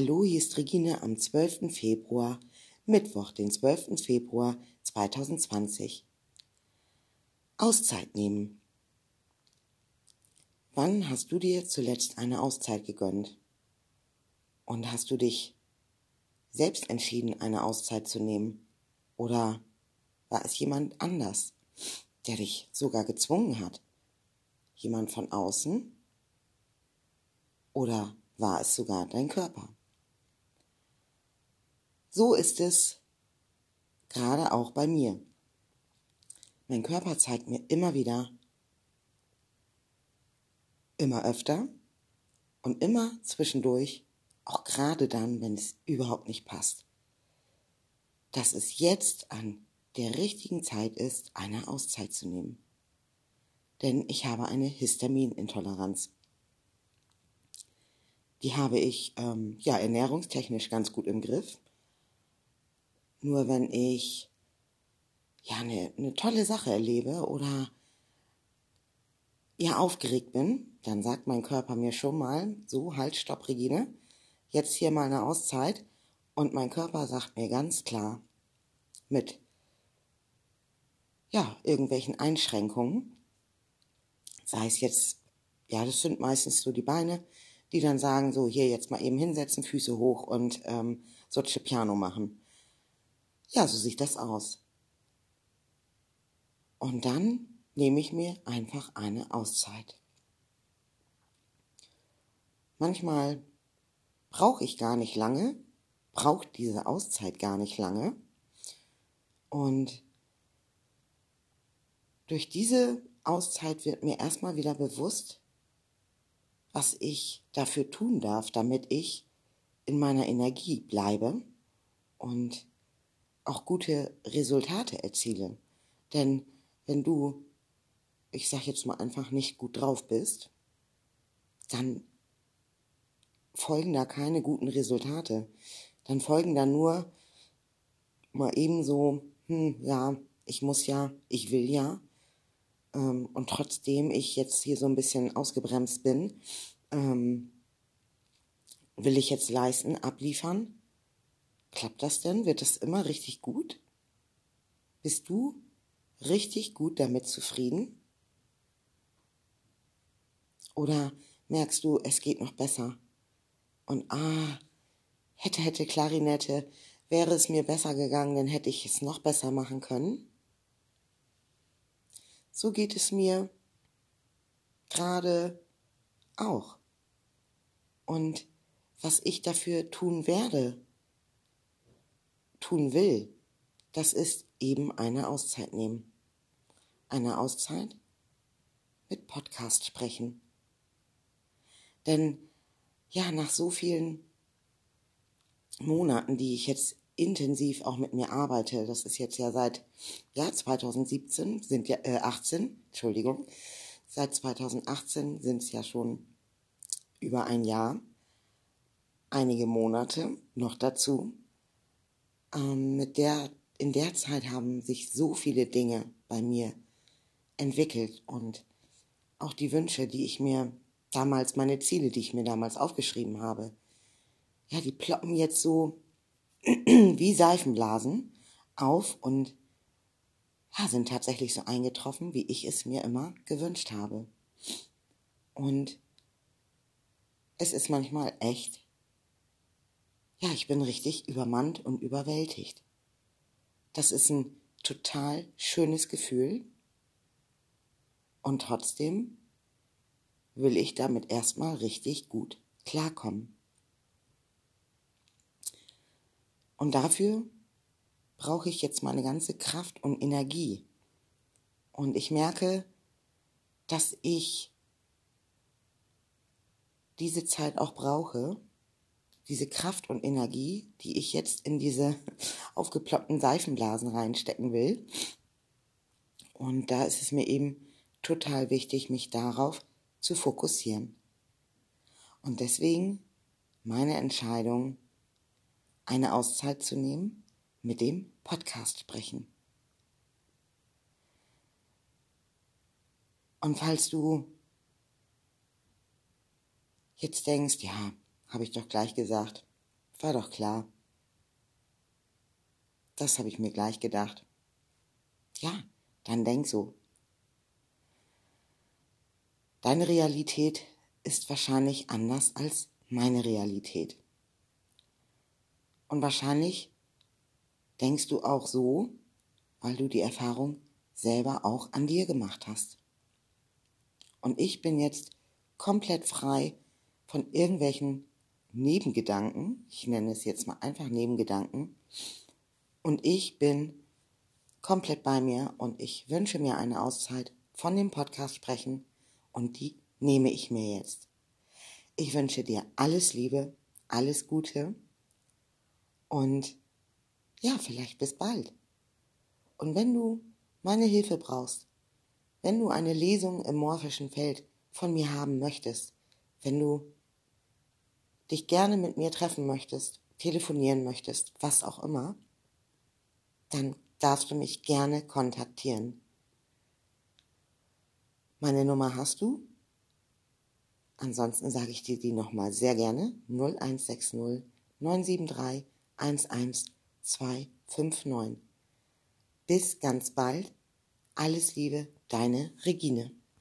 Hallo, hier ist Regine am 12. Februar, Mittwoch, den 12. Februar 2020. Auszeit nehmen. Wann hast du dir zuletzt eine Auszeit gegönnt? Und hast du dich selbst entschieden, eine Auszeit zu nehmen? Oder war es jemand anders, der dich sogar gezwungen hat? Jemand von außen? Oder war es sogar dein Körper? So ist es gerade auch bei mir. Mein Körper zeigt mir immer wieder, immer öfter und immer zwischendurch, auch gerade dann, wenn es überhaupt nicht passt, dass es jetzt an der richtigen Zeit ist, eine Auszeit zu nehmen. Denn ich habe eine Histaminintoleranz. Die habe ich ähm, ja ernährungstechnisch ganz gut im Griff. Nur wenn ich ja eine, eine tolle Sache erlebe oder ja aufgeregt bin, dann sagt mein Körper mir schon mal, so halt, stopp, Regine, jetzt hier mal eine Auszeit. Und mein Körper sagt mir ganz klar, mit ja, irgendwelchen Einschränkungen, sei es jetzt, ja, das sind meistens so die Beine, die dann sagen, so hier jetzt mal eben hinsetzen, Füße hoch und ähm, Soce Piano machen. Ja, so sieht das aus. Und dann nehme ich mir einfach eine Auszeit. Manchmal brauche ich gar nicht lange, braucht diese Auszeit gar nicht lange. Und durch diese Auszeit wird mir erstmal wieder bewusst, was ich dafür tun darf, damit ich in meiner Energie bleibe und auch gute Resultate erziele. Denn wenn du, ich sag jetzt mal einfach nicht gut drauf bist, dann folgen da keine guten Resultate. Dann folgen da nur mal eben so, hm, ja, ich muss ja, ich will ja. Ähm, und trotzdem ich jetzt hier so ein bisschen ausgebremst bin, ähm, will ich jetzt leisten, abliefern? Klappt das denn? Wird das immer richtig gut? Bist du richtig gut damit zufrieden? Oder merkst du, es geht noch besser? Und ah, hätte, hätte Klarinette, wäre es mir besser gegangen, dann hätte ich es noch besser machen können. So geht es mir gerade auch. Und was ich dafür tun werde, tun will, das ist eben eine Auszeit nehmen. Eine Auszeit mit Podcast sprechen. Denn ja, nach so vielen Monaten, die ich jetzt intensiv auch mit mir arbeite, das ist jetzt ja seit ja 2017 sind ja äh, 18, Entschuldigung, seit 2018 sind es ja schon über ein Jahr, einige Monate noch dazu ähm, mit der, in der Zeit haben sich so viele Dinge bei mir entwickelt und auch die Wünsche, die ich mir damals, meine Ziele, die ich mir damals aufgeschrieben habe, ja, die ploppen jetzt so wie Seifenblasen auf und ja, sind tatsächlich so eingetroffen, wie ich es mir immer gewünscht habe. Und es ist manchmal echt ja, ich bin richtig übermannt und überwältigt. Das ist ein total schönes Gefühl. Und trotzdem will ich damit erstmal richtig gut klarkommen. Und dafür brauche ich jetzt meine ganze Kraft und Energie. Und ich merke, dass ich diese Zeit auch brauche, diese Kraft und Energie, die ich jetzt in diese aufgeploppten Seifenblasen reinstecken will. Und da ist es mir eben total wichtig, mich darauf zu fokussieren. Und deswegen meine Entscheidung, eine Auszeit zu nehmen, mit dem Podcast sprechen. Und falls du jetzt denkst, ja, habe ich doch gleich gesagt. War doch klar. Das habe ich mir gleich gedacht. Ja, dann denk so. Deine Realität ist wahrscheinlich anders als meine Realität. Und wahrscheinlich denkst du auch so, weil du die Erfahrung selber auch an dir gemacht hast. Und ich bin jetzt komplett frei von irgendwelchen Nebengedanken. Ich nenne es jetzt mal einfach Nebengedanken. Und ich bin komplett bei mir und ich wünsche mir eine Auszeit von dem Podcast sprechen und die nehme ich mir jetzt. Ich wünsche dir alles Liebe, alles Gute und ja, vielleicht bis bald. Und wenn du meine Hilfe brauchst, wenn du eine Lesung im morphischen Feld von mir haben möchtest, wenn du dich gerne mit mir treffen möchtest, telefonieren möchtest, was auch immer, dann darfst du mich gerne kontaktieren. Meine Nummer hast du? Ansonsten sage ich dir die nochmal sehr gerne. 0160 973 11259. Bis ganz bald. Alles Liebe, deine Regine.